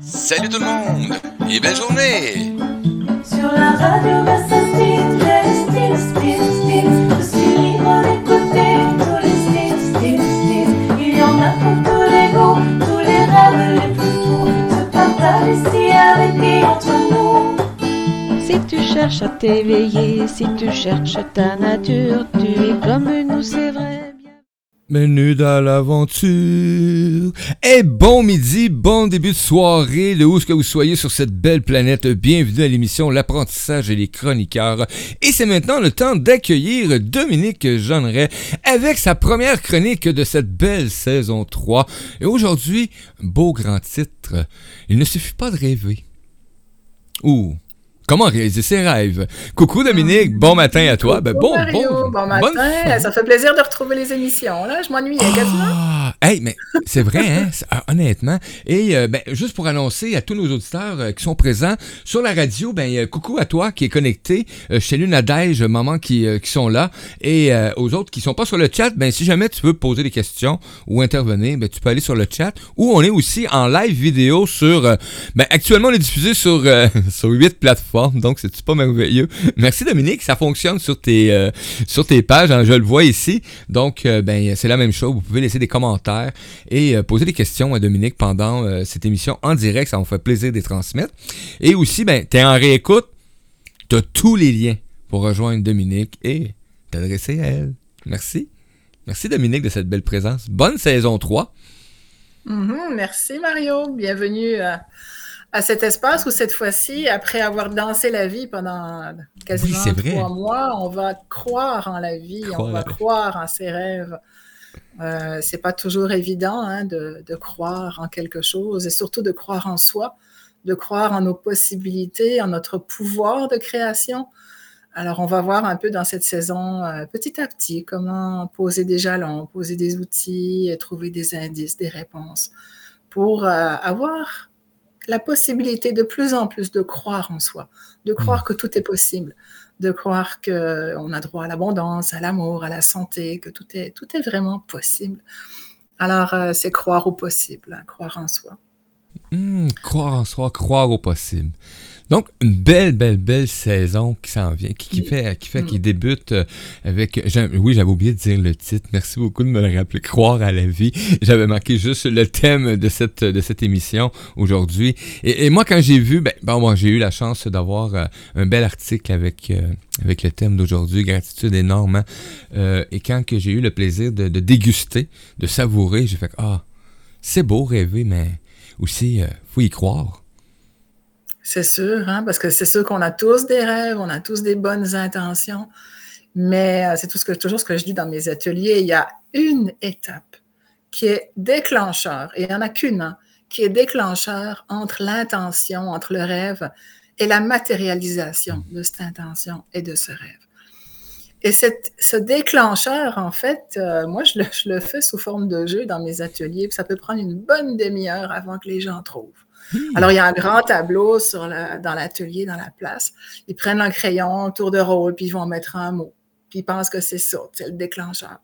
Salut tout le monde et belle journée Sur la radio, style. Je suis libre d'écouter tous les styles, styles, styles. Il y en a pour tous les goûts, tous les rêves les plus fous. Se partagent ici avec et entre nous. Si tu cherches à t'éveiller, si tu cherches ta nature, tu es comme nous, c'est vrai. Menu dans l'aventure. Et bon midi, bon début de soirée, de où que vous soyez sur cette belle planète. Bienvenue à l'émission L'apprentissage et les chroniqueurs. Et c'est maintenant le temps d'accueillir Dominique Jeanneret avec sa première chronique de cette belle saison 3. Et aujourd'hui, beau grand titre. Il ne suffit pas de rêver. Ouh. Comment réaliser ses rêves? Coucou Dominique, bon matin à toi. Ben, Bonjour bon, Mario, bon, bon bonne matin. Ça fait plaisir de retrouver les émissions. Là, je m'ennuyais quasiment. Ah, hey, mais c'est vrai, hein, ah, honnêtement. Et euh, ben, juste pour annoncer à tous nos auditeurs euh, qui sont présents sur la radio, ben euh, coucou à toi qui est connecté. Euh, je salue Nadège, maman qui, qui sont là. Et aux autres qui sont pas sur le chat, ben si jamais tu veux poser des questions ou intervenir, ben tu peux aller sur le chat. Ou on est aussi en live vidéo sur. ben actuellement on est diffusé sur sur huit plateformes, donc c'est pas merveilleux. Merci Dominique, ça fonctionne sur tes euh, sur tes pages, hein, je le vois ici. Donc, euh, ben, c'est la même chose. Vous pouvez laisser des commentaires et euh, poser des questions à Dominique pendant cette émission en direct. Ça me fait plaisir de les transmettre. Et aussi, ben, t'es en réécoute. T'as tous les liens pour rejoindre Dominique et t'adresser à elle. Merci. Merci Dominique de cette belle présence. Bonne saison 3. Mhm, merci Mario. Bienvenue à, à cet espace où cette fois-ci, après avoir dansé la vie pendant quasiment trois mois, on va croire en la vie, on va Croire. croire en ses rêves. Euh, c'est pas toujours évident hein, de, de croire en quelque chose et surtout de croire en soi, de croire en nos possibilités, en notre pouvoir de création. Alors, on va voir un peu dans cette saison, euh, petit à petit, comment poser des jalons, poser des outils, et trouver des indices, des réponses, pour euh, avoir la possibilité de plus en plus de croire en soi, de croire que tout est possible, de croire qu'on a droit à l'abondance, à l'amour, à la santé, que tout est, tout est vraiment possible. Alors, euh, c'est croire au possible, hein, croire en soi. Hmm, croire en soi, croire au possible. Donc, une belle, belle, belle saison qui s'en vient, qui, qui fait, qui, fait, qui débute euh, avec... Oui, j'avais oublié de dire le titre. Merci beaucoup de me le rappeler. Croire à la vie. J'avais marqué juste le thème de cette, de cette émission aujourd'hui. Et, et moi, quand j'ai vu... Ben, bon, moi, j'ai eu la chance d'avoir euh, un bel article avec, euh, avec le thème d'aujourd'hui. Gratitude énorme. hein. Euh, et quand que j'ai eu le plaisir de, de déguster, de savourer, j'ai fait... Ah, c'est beau rêver, mais aussi, euh, faut y croire. C'est sûr, hein, parce que c'est sûr qu'on a tous des rêves, on a tous des bonnes intentions, mais euh, c'est toujours ce que je dis dans mes ateliers. Il y a une étape qui est déclencheur, et il n'y en a qu'une, hein, qui est déclencheur entre l'intention, entre le rêve et la matérialisation de cette intention et de ce rêve. Et ce déclencheur, en fait, euh, moi, je le fais sous forme de jeu dans mes ateliers, puis ça peut prendre une bonne demi-heure avant que les gens trouvent. Alors, il y a un grand tableau dans l'atelier, dans la place. Ils prennent un crayon, tour de rôle, puis ils vont mettre un mot. Puis ils pensent que c'est ça, c'est le déclencheur.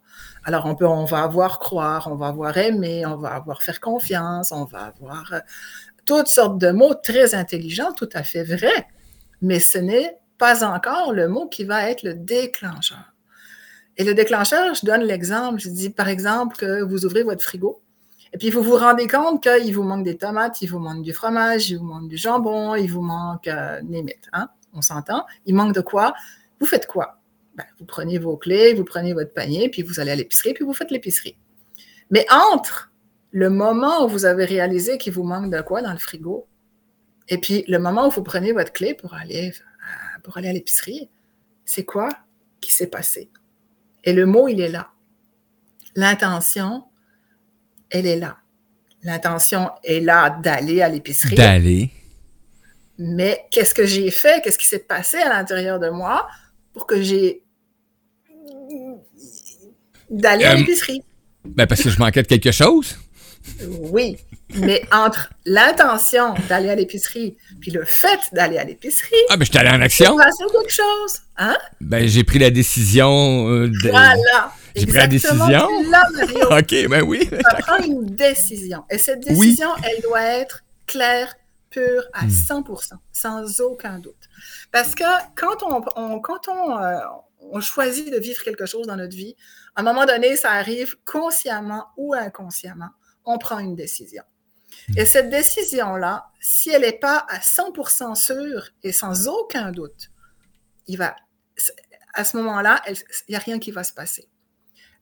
Alors, on, peut, on va avoir croire, on va avoir aimer, on va avoir faire confiance, on va avoir euh, toutes sortes de mots très intelligents, tout à fait vrais, mais ce n'est pas encore le mot qui va être le déclencheur. Et le déclencheur, je donne l'exemple, je dis par exemple que vous ouvrez votre frigo, et puis vous vous rendez compte qu'il vous manque des tomates, il vous manque du fromage, il vous manque du jambon, il vous manque, euh, hein? on s'entend, il manque de quoi? Vous faites quoi? Ben, vous prenez vos clés, vous prenez votre panier, puis vous allez à l'épicerie, puis vous faites l'épicerie. Mais entre le moment où vous avez réalisé qu'il vous manque de quoi dans le frigo, et puis le moment où vous prenez votre clé pour aller, euh, pour aller à l'épicerie, c'est quoi qui s'est passé? Et le mot, il est là. L'intention, elle est là. L'intention est là d'aller à l'épicerie. D'aller. Mais qu'est-ce que j'ai fait? Qu'est-ce qui s'est passé à l'intérieur de moi pour que j'ai d'aller à Euh, l'épicerie? Ben, parce que je manquais de quelque chose. Oui, mais entre l'intention d'aller à l'épicerie puis le fait d'aller à l'épicerie, Ah, ben, j'étais allé en action. quelque chose. Hein? Ben, j'ai pris la décision euh, de... Voilà. J'ai pris la décision. Mario. OK, ben oui. Tu vas prendre une décision. Et cette décision, elle doit être claire, pur à Mm. 100%, sans aucun doute. Parce que quand on, on- quand on, euh, on choisit de vivre quelque chose dans notre vie, à un moment donné, ça arrive consciemment ou inconsciemment, on prend une décision. Et cette décision-là, si elle n'est pas à 100% sûre et sans aucun doute, il va, à ce moment-là, il n'y a rien qui va se passer.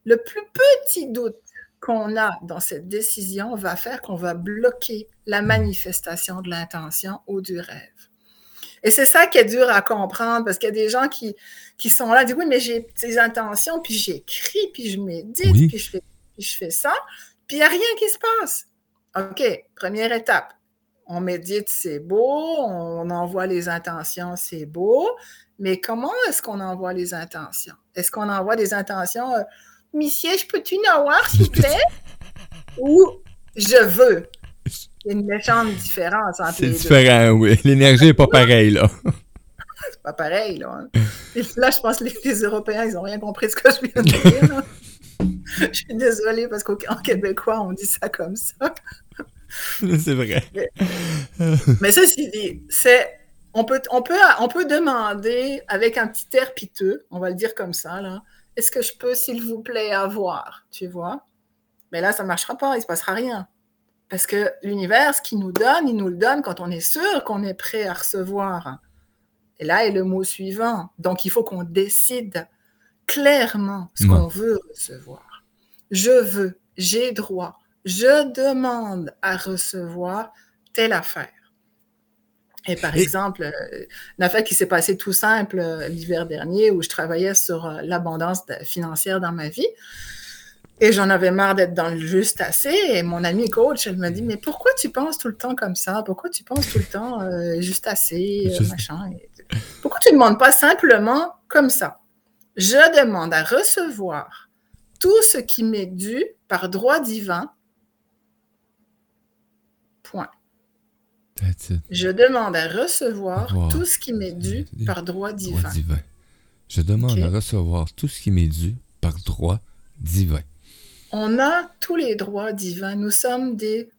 Le plus petit doute qu'on a dans cette décision va faire qu'on va bloquer la manifestation de l'intention ou du rêve. Et c'est ça qui est dur à comprendre parce qu'il y a des gens qui, qui sont là, disent oui, mais j'ai des intentions, puis j'écris, puis je médite, Oui. puis, je fais, puis je fais ça, puis il n'y a rien qui se passe. OK, première étape. On médite, c'est beau, on envoie les intentions, c'est beau, mais comment est-ce qu'on envoie les intentions? Est-ce qu'on envoie des intentions, euh, Monsieur, je peux-tu en avoir, s'il vous plaît? Ou je veux? Il y a une méchante différence entre C'est les deux. différent, oui. L'énergie n'est pas pareille, là. C'est pas pareil, là. hein. Et là, je pense que les, les Européens, ils n'ont rien compris de ce que je viens de dire. là. Je suis désolée parce qu'en québécois, on dit ça comme ça. C'est vrai. Mais ceci dit, c'est. On peut, on, peut, on peut demander avec un petit air piteux, on va le dire comme ça, là. Est-ce que je peux, s'il vous plaît, avoir, tu vois? Mais là, ça ne marchera pas, il ne se passera rien. Parce que l'univers, ce qu'il nous donne, il nous le donne quand on est sûr qu'on est prêt à recevoir. Et là est le mot suivant. Donc, il faut qu'on décide clairement ce Ouais. qu'on veut recevoir. Je veux, j'ai droit, je demande à recevoir telle affaire. Et par Et- exemple, euh, une affaire qui s'est passée tout simple euh, l'hiver dernier où je travaillais sur euh, l'abondance financière dans ma vie. Et j'en avais marre d'être dans le juste assez. Et mon amie coach, elle me dit Mais pourquoi tu penses tout le temps comme ça? Pourquoi tu penses tout le temps euh, juste assez machin Et- Pourquoi tu ne demandes pas simplement comme ça? Je demande à recevoir tout ce qui m'est dû par droit divin. Point. That's it. Je demande à recevoir tout ce qui m'est dû par droit divin. Droit divin. Je demande à recevoir tout ce qui m'est dû par droit divin. On a tous les droits divins. Nous sommes des,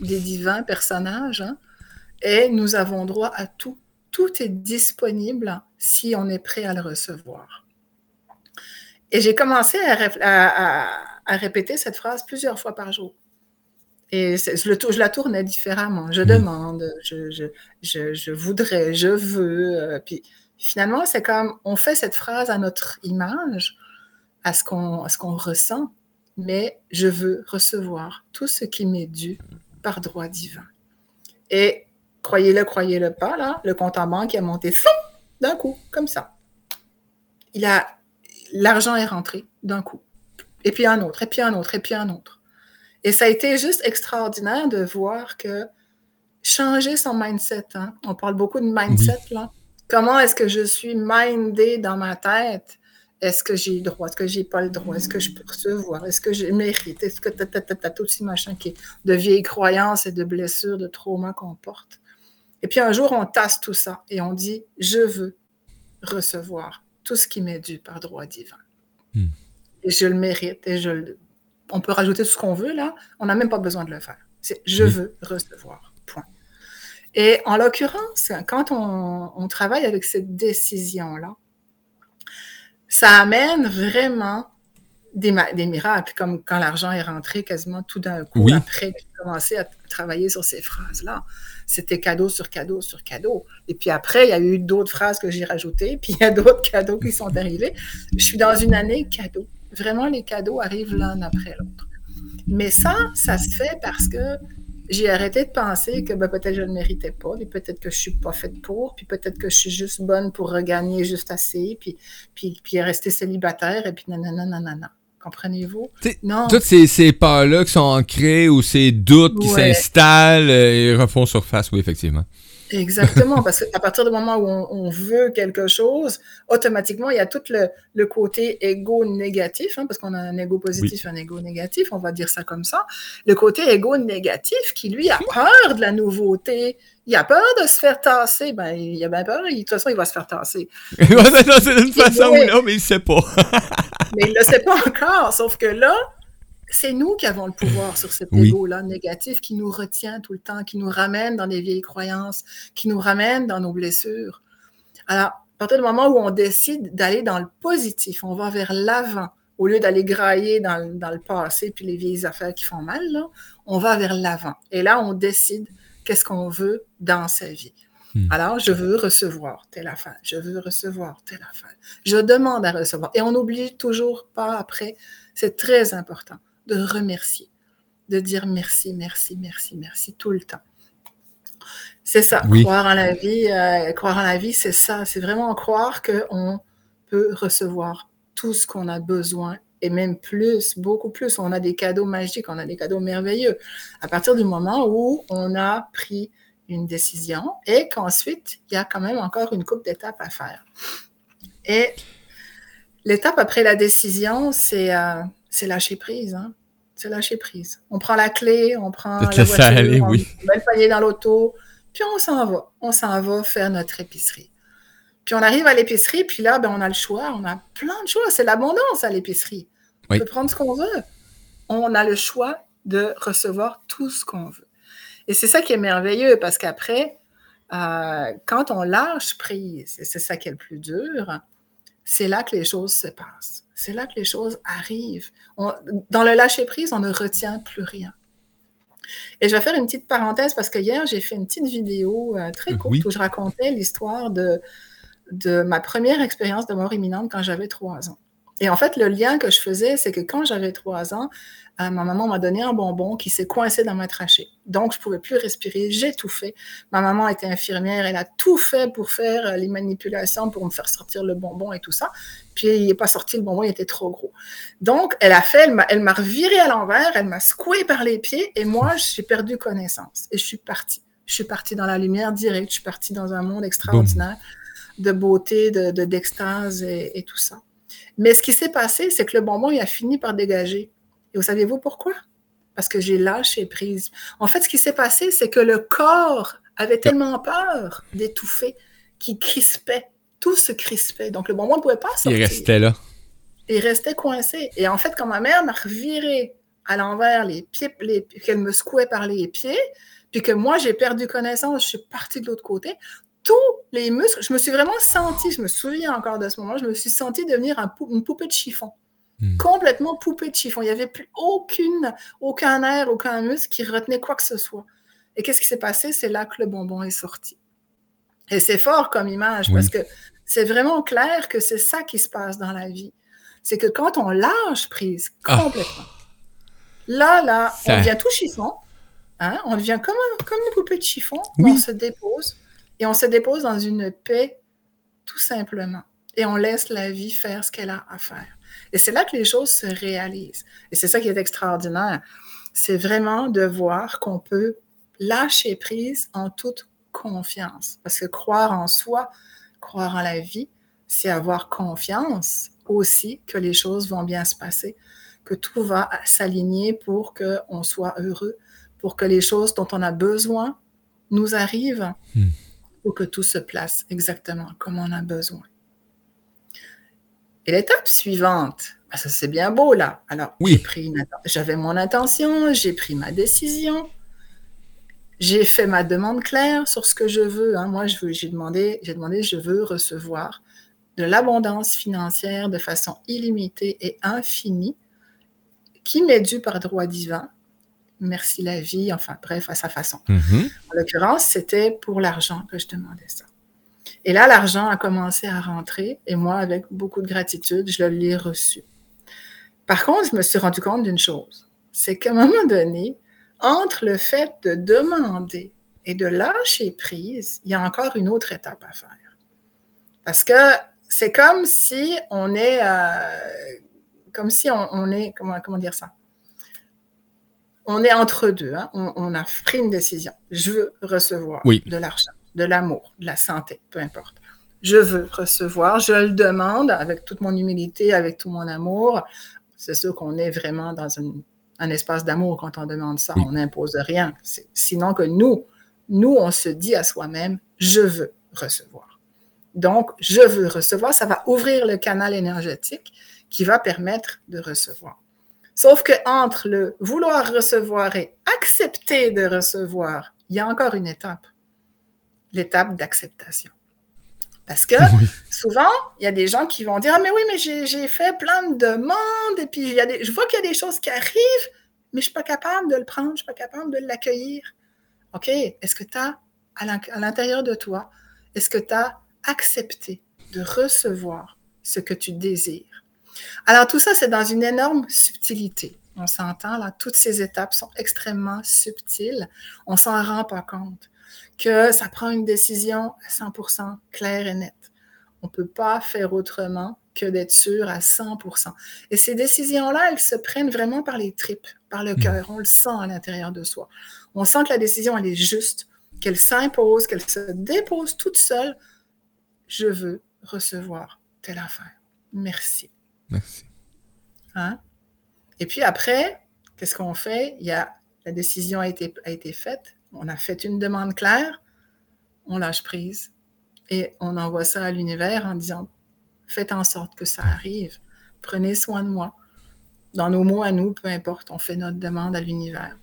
des divins personnages hein, et nous avons droit à tout. Tout est disponible si on est prêt à le recevoir. Et j'ai commencé à, réf- à- à- à répéter cette phrase plusieurs fois par jour. Et je, le tou- je la tournais différemment. Je Oui. demande, je, je, je, je voudrais, je veux. euh, puis finalement, c'est comme on fait cette phrase à notre image, à ce qu'on ressent, mais je veux recevoir tout ce qui m'est dû par droit divin. Et croyez-le, croyez-le pas, là, le compte en banque a monté fou d'un coup, comme ça. Il a l'argent est rentré d'un coup. Et puis un autre, et puis un autre, et puis un autre. Et ça a été juste extraordinaire de voir que changer son mindset, hein, on parle beaucoup de mindset là. Comment est-ce que je suis mindé dans ma tête? Est-ce que j'ai le droit? Est-ce que j'ai pas le droit? Est-ce que je peux recevoir? Est-ce que je mérite? Est-ce que ta, ta, ta, ta, tout ces machins qui de vieilles croyances et de blessures, de traumas qu'on porte? Et puis un jour, on tasse tout ça et on dit, je veux recevoir tout ce qui m'est dû par droit divin. Hmm. Et je le mérite et je le... On peut rajouter tout ce qu'on veut là, on n'a même pas besoin de le faire. C'est je Oui. veux recevoir. Point. Et en l'occurrence, quand on, on travaille avec cette décision-là, ça amène vraiment des, miracles, comme quand l'argent est rentré quasiment tout d'un coup Oui. après que j'ai commencé à travailler sur ces phrases-là. C'était cadeau sur cadeau sur cadeau. Et puis après, il y a eu d'autres phrases que j'ai rajoutées, puis il y a d'autres cadeaux qui sont arrivés. Je suis dans une année cadeau. Vraiment, les cadeaux arrivent l'un après l'autre. Mais ça, ça se fait parce que j'ai arrêté de penser que ben, peut-être je ne le méritais pas, puis peut-être que je suis pas faite pour, puis peut-être que je suis juste bonne pour regagner juste assez, puis, puis, puis rester célibataire, et puis nanana, nanana. Comprenez-vous? Non. Toutes ces, ces pas-là qui sont ancrés ou ces doutes qui s'installent euh, et refont surface, oui, effectivement. Exactement, parce qu'à partir du moment où on, on veut quelque chose, automatiquement, il y a tout le, le côté égo négatif, hein, parce qu'on a un égo positif et un égo négatif, on va dire ça comme ça. Le côté égo négatif qui, lui, a peur de la nouveauté, il a peur de se faire tasser. Ben, il a bien peur, il- de toute façon, il va se faire tasser. Non, c'est d'une façon ou là, mais il sait pas. Mais il ne le sait pas encore, sauf que là, c'est nous qui avons le pouvoir sur cet Oui. ego-là négatif qui nous retient tout le temps, qui nous ramène dans des vieilles croyances, qui nous ramène dans nos blessures. Alors, à partir du moment où on décide d'aller dans le positif, on va vers l'avant, au lieu d'aller grailler dans, le- dans le passé puis les vieilles affaires qui font mal, là, on va vers l'avant. Et là, on décide qu'est-ce qu'on veut dans sa vie. Hmm. Alors, je veux recevoir telle affaire, je veux recevoir telle affaire. Je demande à recevoir. Et on n'oublie toujours pas après, c'est très important de remercier, de dire merci, merci, merci, merci tout le temps. C'est ça, Oui. croire en la vie, euh, croire en la vie, c'est ça, c'est vraiment croire qu'on peut recevoir tout ce qu'on a besoin et même plus, beaucoup plus. On a des cadeaux magiques, on a des cadeaux merveilleux. À partir du moment où on a pris une décision et qu'ensuite, il y a quand même encore une coupe d'étapes à faire. Et l'étape après la décision, c'est euh, c'est lâcher prise. Hein? C'est lâcher prise. On prend la clé, on prend la voiture, aller, on oui. met le panier dans l'auto, puis on s'en va. On s'en va faire notre épicerie. Puis on arrive à l'épicerie, puis là, ben, on a le choix. On a plein de choix. C'est l'abondance à l'épicerie. Oui. On peut prendre ce qu'on veut. On a le choix de recevoir tout ce qu'on veut. Et c'est ça qui est merveilleux parce qu'après, euh, quand on lâche prise, et c'est ça qui est le plus dur, c'est là que les choses se passent. C'est là que les choses arrivent. On- dans le lâcher prise, on ne retient plus rien. Et je vais faire une petite parenthèse parce que hier, j'ai fait une petite vidéo euh, très courte Oui. où je racontais l'histoire de, de ma première expérience de mort imminente quand j'avais trois ans. Et en fait, le lien que je faisais, c'est que quand j'avais trois ans, euh, ma maman m'a donné un bonbon qui s'est coincé dans ma trachée. Donc, je ne pouvais plus respirer, j'ai tout fait. Ma maman était infirmière, elle a tout fait pour faire euh, les manipulations, pour me faire sortir le bonbon et tout ça. Puis, il n'est pas sorti, le bonbon il était trop gros. Donc, elle a fait, elle m'a- reviré à l'envers, elle m'a secoué par les pieds et moi, j'ai perdu connaissance. Et je suis partie. Je suis partie dans la lumière directe, je suis partie dans un monde extraordinaire de beauté, de, de- d'extase et, et tout ça. Mais ce qui s'est passé, c'est que le bonbon, il a fini par dégager. Et vous savez-vous pourquoi? Parce que j'ai lâché prise. En fait, ce qui s'est passé, c'est que le corps avait tellement peur d'étouffer qu'il crispait. Tout se crispait. Donc, le bonbon ne pouvait pas Il sortir. restait là. Il restait coincé. Et en fait, quand ma mère m'a reviré à l'envers les pieds, les, qu'elle me secouait par les pieds, puis que moi, j'ai perdu connaissance, je suis partie de l'autre côté, tous les muscles, je me suis vraiment sentie, je me souviens encore de ce moment, je me suis sentie devenir un pou- une poupée de chiffon. Hmm. Complètement poupée de chiffon. Il n'y avait plus aucune, aucun air, aucun muscle qui retenait quoi que ce soit. Et qu'est-ce qui s'est passé? C'est là que le bonbon est sorti. Et c'est fort comme image Oui. parce que c'est vraiment clair que c'est ça qui se passe dans la vie. C'est que quand on lâche prise Ah. complètement, là, là, Ça- on devient tout chiffon, hein, on devient comme, un- comme une poupée de chiffon, Oui. on se dépose et on se dépose dans une paix tout simplement. Et on laisse la vie faire ce qu'elle a à faire. Et c'est là que les choses se réalisent. Et c'est ça qui est extraordinaire. C'est vraiment de voir qu'on peut lâcher prise en toute confiance. Parce que croire en soi, croire en la vie, c'est avoir confiance aussi que les choses vont bien se passer, que tout va s'aligner pour qu'on soit heureux, pour que les choses dont on a besoin nous arrivent, Hmm. pour que tout se place exactement comme on a besoin. Et l'étape suivante, ben ça c'est bien beau là. Alors, Oui. j'avais mon intention, j'ai pris ma décision, j'ai fait ma demande claire sur ce que je veux. hein. Moi, j'ai demandé, j'ai demandé, je veux recevoir de l'abondance financière de façon illimitée et infinie, qui m'est due par droit divin. Merci la vie, enfin bref, à sa façon. Mhm. En l'occurrence, c'était pour l'argent que je demandais ça. Et là, l'argent a commencé à rentrer et moi, avec beaucoup de gratitude, je l'ai reçu. Par contre, je me suis rendu compte d'une chose, c'est qu'à un moment donné, entre le fait de demander et de lâcher prise, il y a encore une autre étape à faire. Parce que c'est comme si on est, euh, comme si on, on est, comment, comment dire ça? On est entre deux. hein. On, on a pris une décision. Je veux recevoir Oui. de l'argent, de l'amour, de la santé, peu importe. Je veux recevoir, je le demande avec toute mon humilité, avec tout mon amour. C'est sûr qu'on est vraiment dans une- un espace d'amour quand on demande ça. On n'impose rien. Sinon que nous, nous, on se dit à soi-même, je veux recevoir. Donc, je veux recevoir, ça va ouvrir le canal énergétique qui va permettre de recevoir. Sauf que entre le vouloir recevoir et accepter de recevoir, il y a encore une étape. L'étape d'acceptation. Parce que Oui. souvent, il y a des gens qui vont dire Ah, mais oui, mais j'ai fait plein de demandes, et puis il y a des, je vois qu'il y a des choses qui arrivent, mais je ne suis pas capable de le prendre, je ne suis pas capable de l'accueillir. OK, est-ce que tu as, à l'intérieur de toi, est-ce que tu as accepté de recevoir ce que tu désires? Alors, tout ça, c'est dans une énorme subtilité. On s'entend, là, toutes ces étapes sont extrêmement subtiles. On s'en rend pas compte que ça prend une décision à 100% claire et nette. On ne peut pas faire autrement que d'être sûr à 100%. Et ces décisions-là, elles se prennent vraiment par les tripes, par le cœur. On le sent à l'intérieur de soi. On sent que la décision, elle est juste, qu'elle s'impose, qu'elle se dépose toute seule. Je veux recevoir telle affaire. Merci. Merci. Hein? Et puis après, qu'est-ce qu'on fait? Il y a, la décision a été, a été faite, on a fait une demande claire, on lâche prise et on envoie ça à l'univers en disant faites en sorte que ça arrive, prenez soin de moi. Dans nos mots à nous, peu importe, on fait notre demande à l'univers.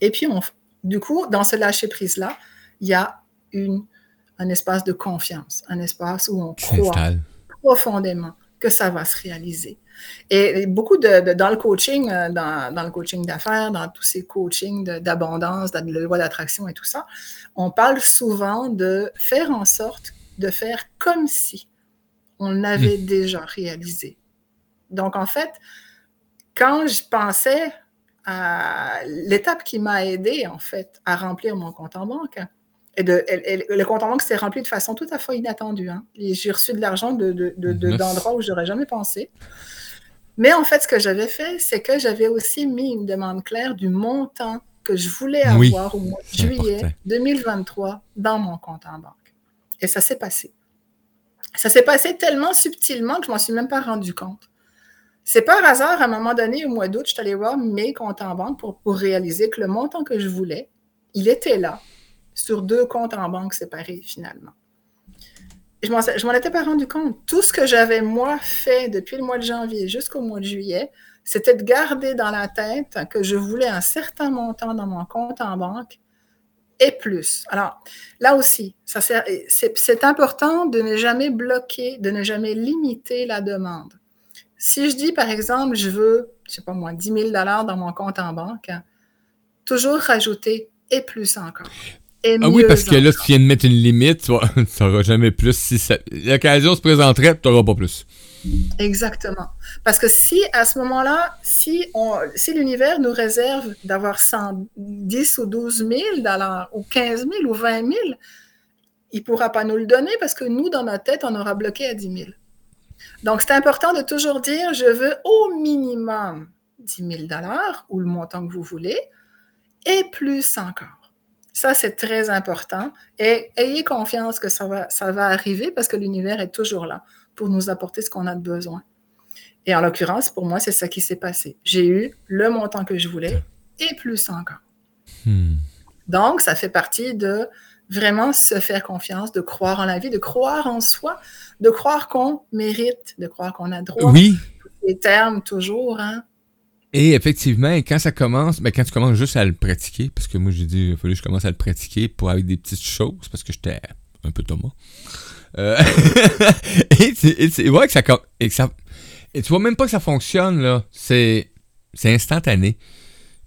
Et puis, on, du coup, dans ce lâcher-prise-là, il y a une, un espace de confiance, un espace où on croit profondément que ça va se réaliser. Et beaucoup de, de- dans le coaching, euh, dans, dans le coaching d'affaires, dans tous ces coachings de- d'abondance, de, la loi d'attraction et tout ça, on parle souvent de faire en sorte de faire comme si on l'avait déjà réalisé. Donc, en fait, quand je pensais à l'étape qui m'a aidé, en fait, à remplir mon compte en banque, et, de, et- et le compte en banque s'est rempli de façon tout à fait inattendue. hein. J'ai reçu de l'argent de, de- de- de- Neuf. d'endroits où j'aurais jamais pensé. Mais en fait, ce que j'avais fait, c'est que j'avais aussi mis une demande claire du montant que je voulais Oui, avoir au mois de juillet important. 2023 dans mon compte en banque. Et ça s'est passé. Ça s'est passé tellement subtilement que je m'en suis même pas rendu compte. C'est par hasard, à un moment donné, au mois d'août, je suis allée voir mes comptes en banque pour, pour réaliser que le montant que je voulais, il était là, sur deux comptes en banque séparés, finalement. Je m'en étais pas rendu compte. Tout ce que j'avais, moi, fait depuis le mois de janvier jusqu'au mois de juillet, c'était de garder dans la tête que je voulais un certain montant dans mon compte en banque et plus. Alors, là aussi, c'est important de ne jamais bloquer, de ne jamais limiter la demande. Si je dis, par exemple, je veux, je sais pas moi, 10 000 dans mon compte en banque, toujours rajouter et plus encore. Ah oui, parce que là, encore. tu viens de mettre une limite, tu n'auras jamais plus. Si l'occasion se présenterait, tu n'auras pas plus. Exactement. Parce que si à ce moment-là, si, on, si l'univers nous réserve d'avoir 110 ou 12 000 dollars, ou 15 000 ou 20 000, il ne pourra pas nous le donner parce que nous, dans notre tête, on aura bloqué à 10 000. Donc, c'est important de toujours dire, je veux au minimum 10 000 dollars ou le montant que vous voulez, et plus encore. Ça, c'est très important. Et ayez confiance que ça va, ça va arriver parce que l'univers est toujours là pour nous apporter ce qu'on a de besoin. Et en l'occurrence, pour moi, c'est ça qui s'est passé. J'ai eu le montant que je voulais et plus encore. Hmm. Donc, ça fait partie de vraiment se faire confiance, de croire en la vie, de croire en soi, de croire qu'on mérite, de croire qu'on a droit. Oui. Les termes, toujours, hein? Et effectivement, quand ça commence, ben quand tu commences juste à le pratiquer, parce que moi j'ai dit, il fallu que je commence à le pratiquer pour avec des petites choses, parce que j'étais un peu Thomas. Euh, et et que ça, et que ça. Et tu vois même pas que ça fonctionne, là. C'est instantané.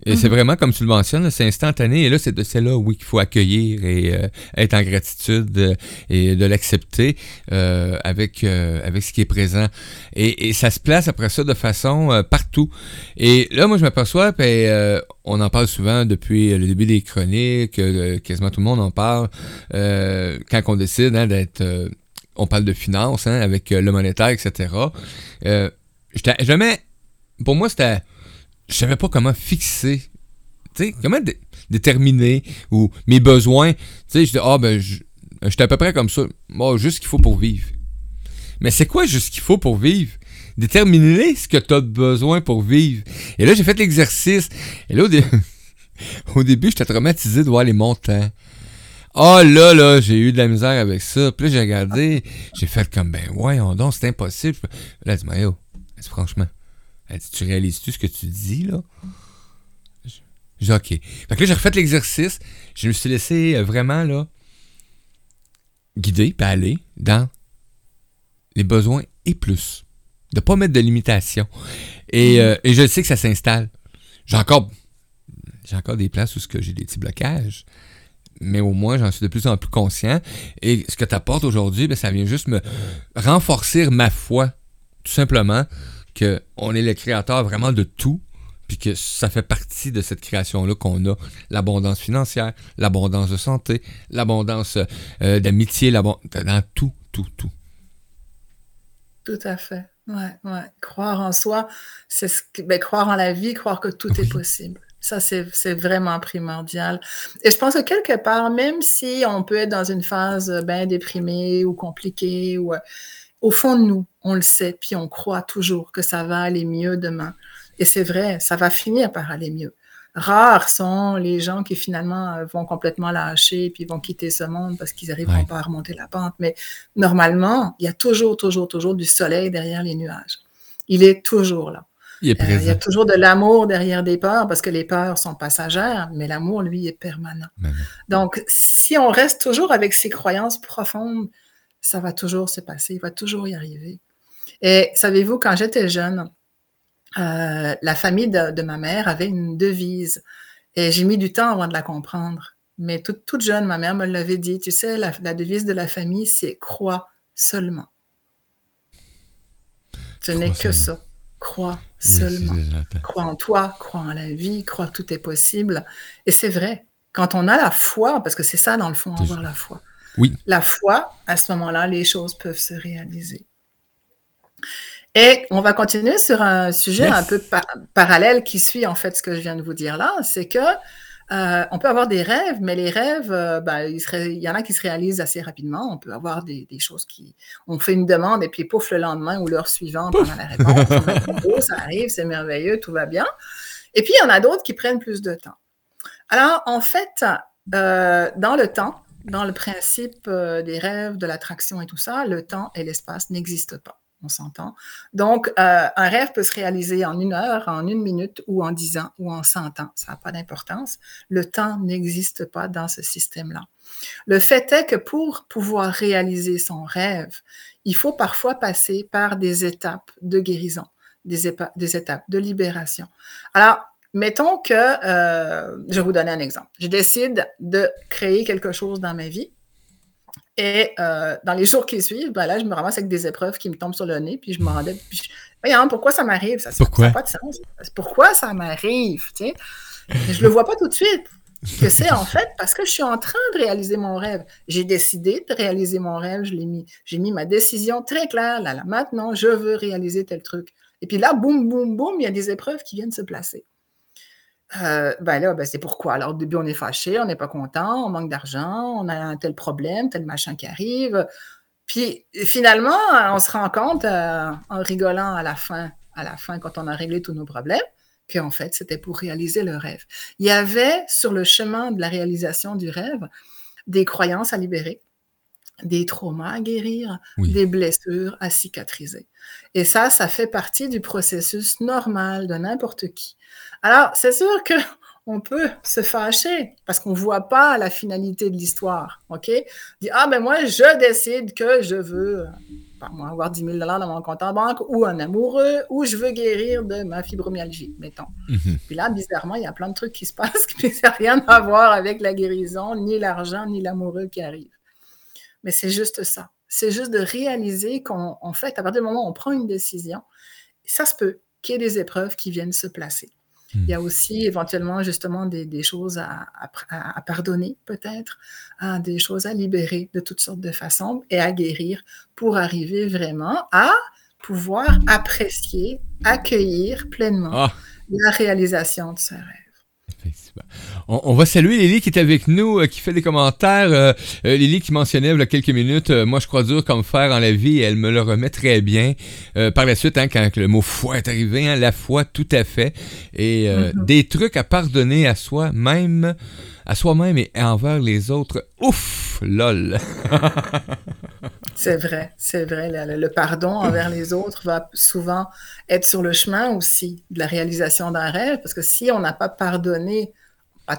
Et c'est vraiment comme tu le mentionnes, c'est instantané. Et là, c'est de c'est là, oui, qu'il faut accueillir et euh, être en gratitude euh, et de l'accepter euh, avec, avec ce qui est présent. Et, ça se place après ça de façon partout. Et là, moi, je m'aperçois, puis euh, on en parle souvent depuis le début des chroniques, quasiment tout le monde en parle, quand on décide hein, d'être... on parle de finances, hein, avec le monétaire, etc. Jamais... Pour moi, c'était... Je savais pas comment fixer sais, comment dé- déterminer ou mes besoins. Je dis, ah ben, j'étais à peu près comme ça. Bon, juste ce qu'il faut pour vivre. Mais c'est quoi juste ce qu'il faut pour vivre? Déterminer ce que tu as besoin pour vivre. Et là, j'ai fait l'exercice. Et là, au, dé- au début, j'étais traumatisé de voir les montants. Ah là, là, j'ai eu de la misère avec ça. Puis là, j'ai regardé, j'ai fait comme, ben, voyons donc, c'est impossible. Là, Mario, franchement, Elle dit, tu réalises-tu ce que tu dis, là? Je je dis, OK. Fait que là, j'ai refait l'exercice. Je me suis laissé euh, vraiment, là, guider, puis aller dans les besoins et plus. De pas mettre de limitation. Et, euh, et je sais que ça s'installe. J'ai encore, j'ai encore des places où ce que j'ai des petits blocages. Mais au moins, j'en suis de plus en plus conscient. Et ce que tu apportes aujourd'hui, ben, ça vient juste me renforcer ma foi. Tout simplement qu'on est le créateur vraiment de tout. Puis que ça fait partie de cette création-là qu'on a l'abondance financière, l'abondance de santé, l'abondance euh, d'amitié, l'abon- dans tout, tout, tout. Tout à fait. Ouais, ouais. Croire en soi, c'est ce que, ben, croire en la vie, croire que tout Oui. est possible. Ça, c'est c'est vraiment primordial. Et je pense que quelque part, même si on peut être dans une phase euh, bien déprimée ou compliquée, ou, euh, au fond de nous, on le sait, puis on croit toujours que ça va aller mieux demain. Et c'est vrai, ça va finir par aller mieux. Rares sont les gens qui finalement euh, vont complètement lâcher puis vont quitter ce monde parce qu'ils n'arriveront Ouais. pas à remonter la pente. Mais normalement, il y a toujours, toujours, toujours du soleil derrière les nuages. Il est toujours là. Il est Euh, il y a toujours de l'amour derrière des peurs parce que les peurs sont passagères, mais l'amour, lui, est permanent. Ben Donc, si on reste toujours avec ces croyances profondes, ça va toujours se passer, il va toujours y arriver. Et savez-vous, quand j'étais jeune, euh, la famille de, de ma mère avait une devise et j'ai mis du temps avant de la comprendre. Mais toute, toute jeune, ma mère me l'avait dit, tu sais, la, la devise de la famille, c'est crois seulement. Ce n'est que ça. Crois Oui, seulement crois en toi, crois en la vie, crois que tout est possible. Et c'est vrai, quand on a la foi, parce que c'est ça dans le fond, avoir la foi. Oui. La foi, à ce moment-là, les choses peuvent se réaliser. Et on va continuer sur un sujet Yes. un peu pa- parallèle qui suit en fait ce que je viens de vous dire là, c'est que euh, on peut avoir des rêves, mais les rêves, euh, ben, il, y en a qui se réalisent assez rapidement. On peut avoir des, des choses qui, on fait une demande et puis pouf le lendemain ou l'heure suivante, on a la réponse. On ça arrive, c'est merveilleux, tout va bien. Et puis il y en a d'autres qui prennent plus de temps. Alors en fait, euh, dans le temps, dans le principe euh, des rêves, de l'attraction et tout ça, le temps et l'espace n'existent pas. On s'entend? Donc, euh, un rêve peut se réaliser en une heure, en une minute, ou en dix ans, ou en cent ans. Ça n'a pas d'importance. Le temps n'existe pas dans ce système-là. Le fait est que pour pouvoir réaliser son rêve, il faut parfois passer par des étapes de guérison, des, des étapes de libération. Alors, mettons que, euh, je vais vous donner un exemple. Je décide de créer quelque chose dans ma vie. Et euh, dans les jours qui suivent, ben là, je me ramasse avec des épreuves qui me tombent sur le nez, puis je me rendais. Puis je, Voyons, pourquoi ça m'arrive? Ça n'a pas de sens. Pourquoi ça m'arrive? tu sais? Je ne le vois pas tout de suite. Que c'est en fait parce que je suis en train de réaliser mon rêve. J'ai décidé de réaliser mon rêve, je l'ai mis. J'ai mis ma décision très claire. Là, là, maintenant, je veux réaliser tel truc. Et puis là, boum, boum, boum, il y a des épreuves qui viennent se placer. Euh, ben là, ben c'est pourquoi? Alors, au début, on est fâché, on n'est pas content, on manque d'argent, on a un tel problème, tel machin qui arrive. Puis finalement, on se rend compte euh, en rigolant à la fin, à la fin, quand on a réglé tous nos problèmes, qu'en fait, c'était pour réaliser le rêve. Il y avait sur le chemin de la réalisation du rêve des croyances à libérer, des traumas à guérir, Oui. des blessures à cicatriser. Et ça, ça fait partie du processus normal de n'importe qui. Alors, c'est sûr que on peut se fâcher parce qu'on ne voit pas la finalité de l'histoire. OK? Dit, ah, ben moi, je décide que je veux, euh, moi, avoir 10 000 dans mon compte en banque ou un amoureux ou je veux guérir de ma fibromyalgie, mettons. Mhm. Puis là, bizarrement, il y a plein de trucs qui se passent qui n'ont rien à voir avec la guérison, ni l'argent, ni l'amoureux qui arrive. Mais c'est juste ça. C'est juste de réaliser qu'en en fait, à partir du moment où on prend une décision, ça se peut qu'il y ait des épreuves qui viennent se placer. Il y a aussi éventuellement justement des, des choses à, à- à pardonner peut-être, hein, des choses à libérer de toutes sortes de façons et à guérir pour arriver vraiment à pouvoir apprécier, accueillir pleinement Ah, la réalisation de ce rêve. On, va saluer Lily qui est avec nous, euh, qui fait des commentaires. Euh, euh, Lily qui mentionnait il y a quelques minutes, euh, moi je crois dur comme fer en la vie, et elle me le remet très bien. Euh, par la suite, hein, quand le mot foi est arrivé, hein, la foi, tout à fait. Et euh, des trucs à pardonner à soi-même, à soi-même et envers les autres. Ouf, lol. C'est vrai, c'est vrai. Le, pardon envers les autres va souvent être sur le chemin aussi de la réalisation d'un rêve, parce que si on n'a pas pardonné pas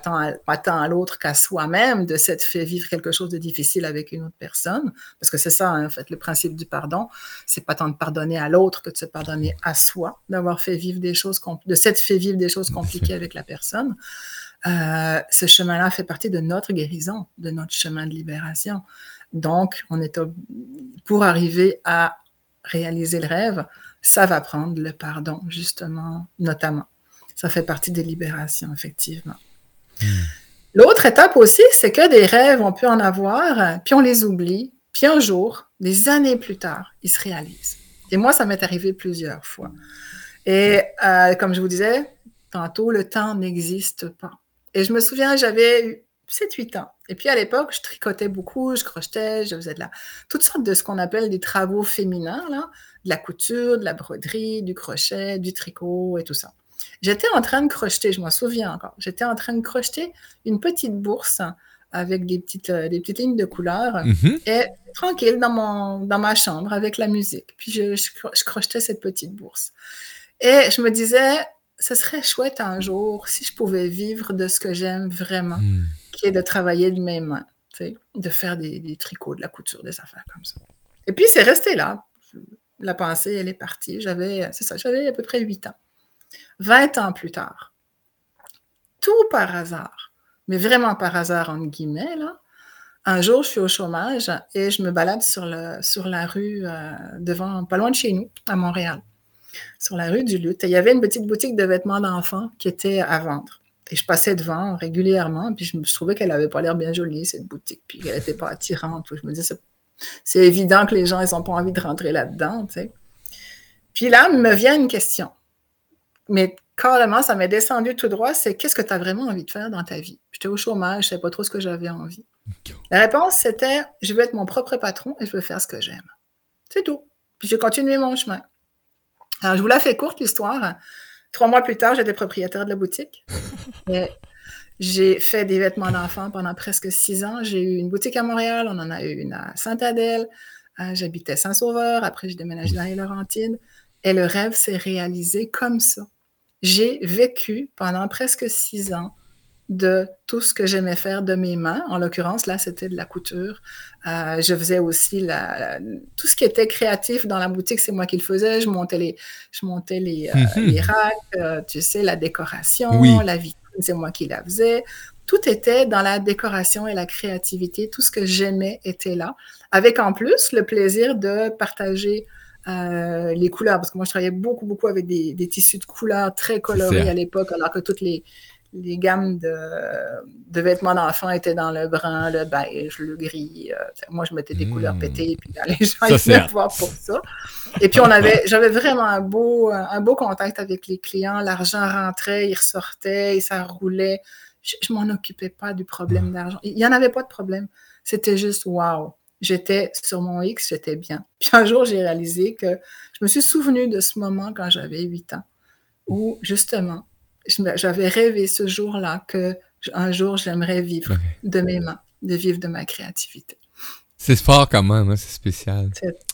tant à, l'autre qu'à soi-même de s'être fait vivre quelque chose de difficile avec une autre personne, parce que c'est ça, hein, en fait, le principe du pardon, c'est pas tant de pardonner à l'autre que de se pardonner à soi, d'avoir fait vivre des choses, de s'être fait vivre des choses compliquées avec la personne. Euh, ce chemin-là fait partie de notre guérison, de notre chemin de libération. Donc, on est pour arriver à réaliser le rêve, ça va prendre le pardon, justement, notamment. Ça fait partie des libérations, effectivement. L'autre étape aussi, c'est que des rêves, on peut en avoir, puis on les oublie, puis un jour, des années plus tard, ils se réalisent. Et moi, ça m'est arrivé plusieurs fois. Et euh, comme je vous disais, tantôt, le temps n'existe pas. Et je me souviens, j'avais eu 7-8 ans. Et puis à l'époque, je tricotais beaucoup, je crochetais, je faisais de la, toutes sortes de ce qu'on appelle des travaux féminins, là, de la couture, de la broderie, du crochet, du tricot et tout ça. J'étais en train de crocheter, je m'en souviens encore, j'étais en train de crocheter une petite bourse avec des petites, euh, des petites lignes de couleurs Mhm. et tranquille dans, mon, dans ma chambre avec la musique. Puis je, je crochetais cette petite bourse. Et je me disais, ce serait chouette un jour si je pouvais vivre de ce que j'aime vraiment, Hmm. Qui est de travailler de mes mains, de faire des, tricots, de la couture, des affaires comme ça. Et puis c'est resté là. La pensée, elle est partie. J'avais, c'est ça, j'avais à peu près 8 ans. 20 ans plus tard, tout par hasard, mais vraiment par hasard, entre guillemets, un jour, je suis au chômage et je me balade sur, la rue euh, devant, pas loin de chez nous, à Montréal, sur la rue du Lutte. Il y avait une petite boutique de vêtements d'enfants qui était à vendre. Et je passais devant régulièrement, puis je, me- trouvais qu'elle avait pas l'air bien jolie, cette boutique, puis qu'elle n'était pas attirante. Puis je me disais, c'est- évident que les gens, ils n'ont pas envie de rentrer là-dedans, tu sais. Puis là, me vient une question. Mais carrément, ça m'est descendu tout droit, c'est qu'est-ce que tu as vraiment envie de faire dans ta vie? J'étais au chômage, je ne savais pas trop ce que j'avais envie. La réponse, c'était, je veux être mon propre patron et je veux faire ce que j'aime. C'est tout. Puis j'ai continué mon chemin. Alors, je vous la fais courte, l'histoire. Trois mois plus tard, j'étais propriétaire de la boutique. Et j'ai fait des vêtements d'enfants pendant presque six ans. J'ai eu une boutique à Montréal, on en a eu une à Sainte-Adèle. Euh, J'habitais Saint-Sauveur. Après, j'ai déménagé dans les Laurentides. Et le rêve s'est réalisé comme ça. J'ai vécu pendant presque six ans de tout ce que j'aimais faire de mes mains. En l'occurrence, là, c'était de la couture. Euh, je faisais aussi la, la- tout ce qui était créatif dans la boutique, c'est moi qui le faisais. Je montais les, je montais les, euh, Mhm. les racks, euh, tu sais, la décoration, Oui. la vitrine, c'est moi qui la faisais. Tout était dans la décoration et la créativité. Tout ce que j'aimais était là. Avec en plus le plaisir de partager euh, les couleurs, parce que moi, je travaillais beaucoup, beaucoup avec des, des tissus de couleurs très colorés à l'époque, alors que toutes les, les gammes de, de vêtements d'enfants étaient dans le brun, le beige, le gris. euh, moi, je mettais des couleurs Mm. pétées, puis les gens Ça, venaient voir pour ça. Et puis, on avait, j'avais vraiment un beau, un beau contact avec les clients. L'argent rentrait, il ressortait, et ça roulait. Je, je m'en occupais pas du problème d'argent. Il y en avait pas de problème. C'était juste wow. J'étais sur mon X, j'étais bien. Puis un jour, j'ai réalisé que je me suis souvenu de ce moment quand j'avais 8 ans, où justement, j'avais rêvé ce jour-là que un jour, j'aimerais vivre Ouais. de mes mains, de vivre de ma créativité. C'est fort quand même, hein, c'est spécial.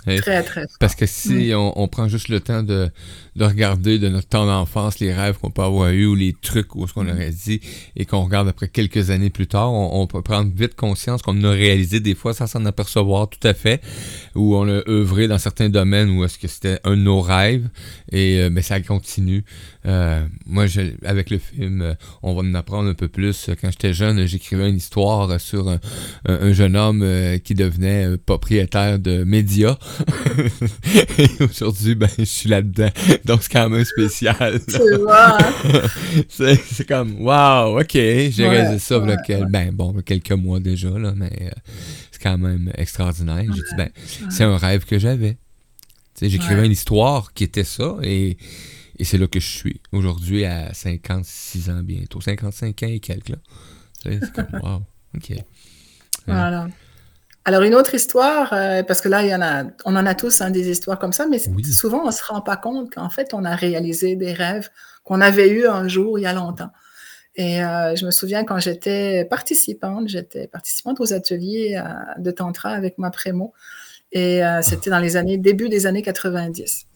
C'est très, très fort. Parce que si on, on prend juste le temps de, de regarder de notre temps d'enfance les rêves qu'on peut avoir eu ou les trucs ou ce qu'on aurait dit et qu'on regarde après quelques années plus tard, on, on peut prendre vite conscience qu'on a réalisé des fois sans s'en apercevoir tout à fait ou on a œuvré dans certains domaines où est-ce que c'était un de nos rêves et euh, ben, ça continue. Euh, moi, je- avec le film, euh, on va en apprendre un peu plus. Quand j'étais jeune, j'écrivais une histoire sur un, un- un jeune homme euh, qui devenait euh, propriétaire de médias. Et aujourd'hui, ben, je suis là-dedans. Donc, c'est quand même spécial. Hein? c'est comme, wow, ok, j'ai Ouais, réalisé ça ouais, quel- ben, bon, quelques mois déjà, là, mais euh, c'est quand même extraordinaire. J'ai dit, ben, c'est un rêve que j'avais. J'écrivais Ouais. une histoire qui était ça et, et c'est là que je suis. Aujourd'hui, à 56 ans bientôt, 55 ans et quelques, là. C'est comme, wow, ok. Voilà. Alors, une autre histoire, euh, parce que là, il y en a, on en a tous hein, des histoires comme ça, mais Oui. souvent, on ne se rend pas compte qu'en fait, on a réalisé des rêves qu'on avait eus un jour, il y a longtemps. Et euh, je me souviens quand j'étais participante, j'étais participante aux ateliers euh, de Tantra avec ma prémo. Et c'était dans les années, début des années 90.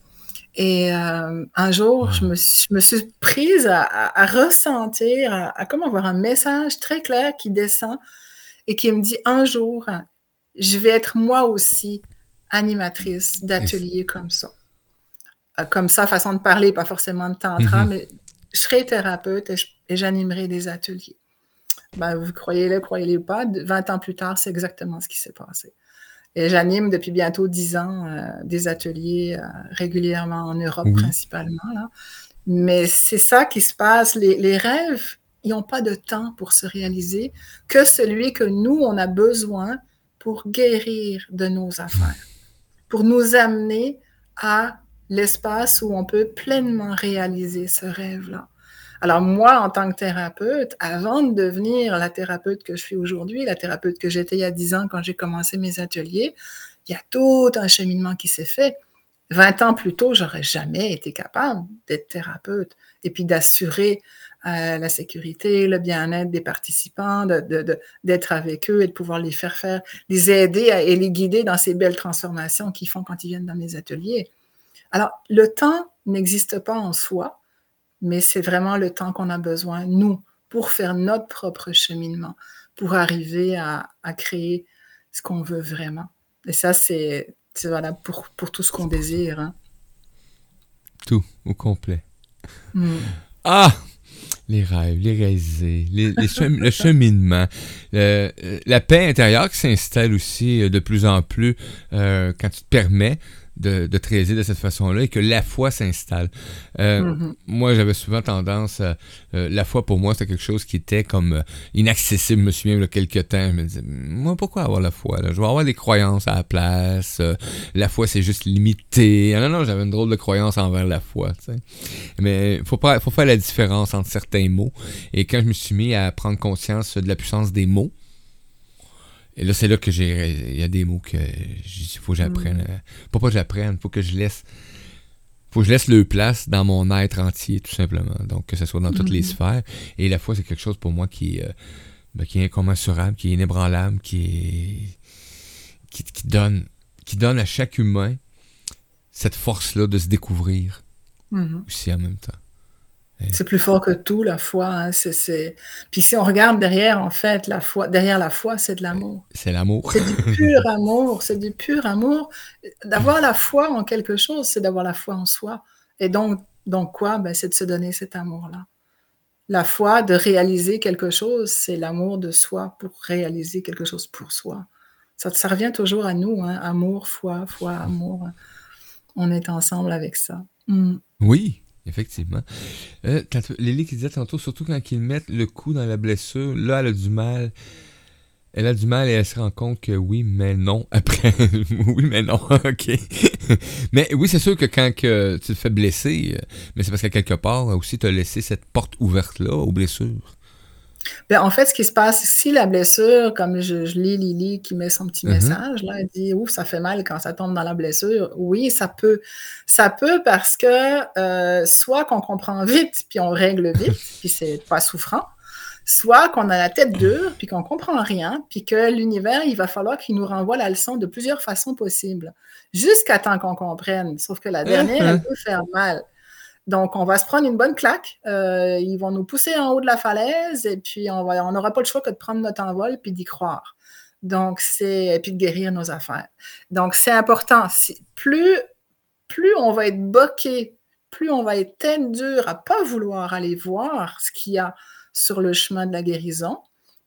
Et euh, un jour, je me, suis- je me suis prise à, à- à ressentir, à, à comme avoir un message très clair qui descend et qui me dit un jour, je vais être moi aussi animatrice d'ateliers comme ça. Euh, Comme ça, façon de parler, pas forcément de tantra, Mhm. mais je serai thérapeute et j'animerai des ateliers. Ben, vous croyez-le, croyez-le ou pas, de- 20 ans plus tard, c'est exactement ce qui s'est passé. Et j'anime depuis bientôt 10 ans euh, des ateliers euh, régulièrement en Europe Oui. principalement. Là. Mais c'est ça qui se passe. Les, les rêves, ils n'ont pas de temps pour se réaliser que celui que nous, on a besoin pour guérir de nos affaires, pour nous amener à l'espace où on peut pleinement réaliser ce rêve-là. Alors moi, en tant que thérapeute, avant de devenir la thérapeute que je suis aujourd'hui, la thérapeute que j'étais il y a 10 ans quand j'ai commencé mes ateliers, il y a tout un cheminement qui s'est fait. 20 ans plus tôt, j'aurais jamais été capable d'être thérapeute et puis d'assurer euh, la sécurité, le bien-être des participants, d'être avec eux et de pouvoir les faire faire, les aider et les guider dans ces belles transformations qu'ils font quand ils viennent dans mes ateliers. Alors, le temps n'existe pas en soi, mais c'est vraiment le temps qu'on a besoin, nous, pour faire notre propre cheminement, pour arriver à, à créer ce qu'on veut vraiment. Et ça, c'est valable pour, pour tout ce qu'on désire. hein. Tout, au complet. Mm. Ah! Les rêves, les réalisés, les, les chem- le cheminement, euh, la paix intérieure qui s'installe aussi euh, de plus en plus euh, quand tu te permets de, de te réaliser de cette façon-là et que la foi s'installe. Euh, Mhm. Moi, j'avais souvent tendance à... euh, la foi, pour moi, c'était quelque chose qui était comme euh, inaccessible. Je me souviens, il y a quelques temps, je me disais, moi, pourquoi avoir la foi? Là? Je vais avoir des croyances à la place. la foi, c'est juste limité. Ah non, non, j'avais une drôle de croyance envers la foi. Mais faut pas, faut faire la différence entre certains mots. Et quand je me suis mis à prendre conscience de la puissance des mots, et là, c'est là que j'ai. Il y a des mots que il faut que j'apprenne. Pas pas que j'apprenne, faut que je laisse. Faut que je laisse le place dans mon être entier, tout simplement. Donc, que ce soit dans toutes les Mhm. sphères. Et la foi, c'est quelque chose pour moi qui, est, euh, ben, qui est incommensurable, qui est inébranlable, qui est. qui, qui donne, qui donne à chaque humain cette force-là de se découvrir Mhm. aussi en même temps. C'est plus fort que tout, la foi. hein. C'est- Puis si on regarde derrière, en fait, la foi, derrière la foi, c'est de l'amour. C'est l'amour. C'est du pur amour, c'est du pur amour. D'avoir la foi en quelque chose, c'est d'avoir la foi en soi. Et donc, donc quoi? Ben, c'est de se donner cet amour-là. La foi, de réaliser quelque chose, c'est l'amour de soi pour réaliser quelque chose pour soi. Ça, ça revient toujours à nous, hein. amour, foi, foi, amour. On est ensemble avec ça. Mm. Oui, effectivement. Euh, Lily qui disait tantôt, surtout quand ils mettent le coup dans la blessure, là, elle a du mal. Elle a du mal et elle se rend compte que oui, mais non. Après, oui, mais non. OK. mais oui, c'est sûr que quand tu te fais blesser, euh, mais c'est parce qu'à quelque part aussi, tu as laissé cette porte ouverte-là aux blessures. Ben, en fait, ce qui se passe, si la blessure, comme je, je lis Lily qui met son petit Mhm. message, là, elle dit Ouf, ça fait mal quand ça tombe dans la blessure. Oui, ça peut. Ça peut parce que euh, soit qu'on comprend vite, puis on règle vite, puis c'est pas souffrant, soit qu'on a la tête dure, puis qu'on comprend rien, puis que l'univers, il va falloir qu'il nous renvoie la leçon de plusieurs façons possibles, jusqu'à temps qu'on comprenne. Sauf que la dernière, elle peut faire mal. Donc, on va se prendre une bonne claque. Euh, ils vont nous pousser en haut de la falaise et puis on n'aura pas le choix que de prendre notre envol puis d'y croire. Donc, c'est et puis de guérir nos affaires. Donc, c'est important. Plus, plus on va être boqué, plus on va être tête dure à pas vouloir aller voir ce qu'il y a sur le chemin de la guérison,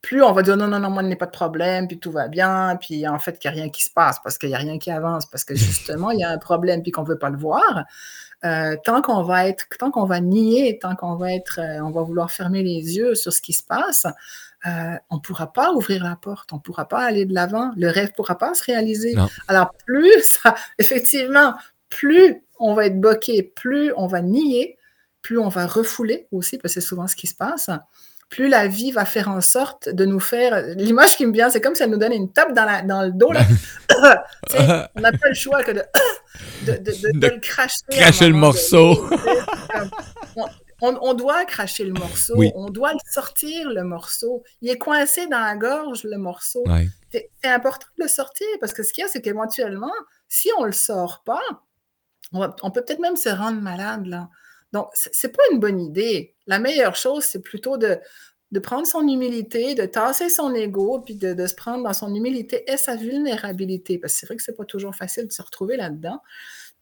plus on va dire non, non, non, moi, il n'y a pas de problème, puis tout va bien, puis en fait, qu'il n'y a rien qui se passe parce qu'il n'y a rien qui avance, parce que justement, il y a un problème, puis qu'on ne veut pas le voir. Euh, tant qu'on va être, tant qu'on va nier, tant qu'on va être, euh, on va vouloir fermer les yeux sur ce qui se passe, euh, on ne pourra pas ouvrir la porte, on ne pourra pas aller de l'avant, le rêve ne pourra pas se réaliser. Non. Alors plus ça, effectivement, plus on va être bloqué, plus on va nier, plus on va refouler aussi, parce que c'est souvent ce qui se passe. Plus la vie va faire en sorte de nous faire. L'image qui me vient, c'est comme si elle nous donne une tape dans, la, dans le dos. Là. On n'a pas le choix que de, de, le cracher. cracher le morceau. comme- on- doit cracher le morceau, Oui. on doit le sortir, le morceau. Il est coincé dans la gorge, le morceau. C'est important de le sortir parce que ce qu'il y a, c'est qu'éventuellement, si on ne le sort pas, on, va- on peut peut-être même se rendre malade. Là. Donc, c'est pas une bonne idée. La meilleure chose, c'est plutôt de, de prendre son humilité, de tasser son ego, puis de, de se prendre dans son humilité et sa vulnérabilité. Parce que c'est vrai que c'est pas toujours facile de se retrouver là-dedans.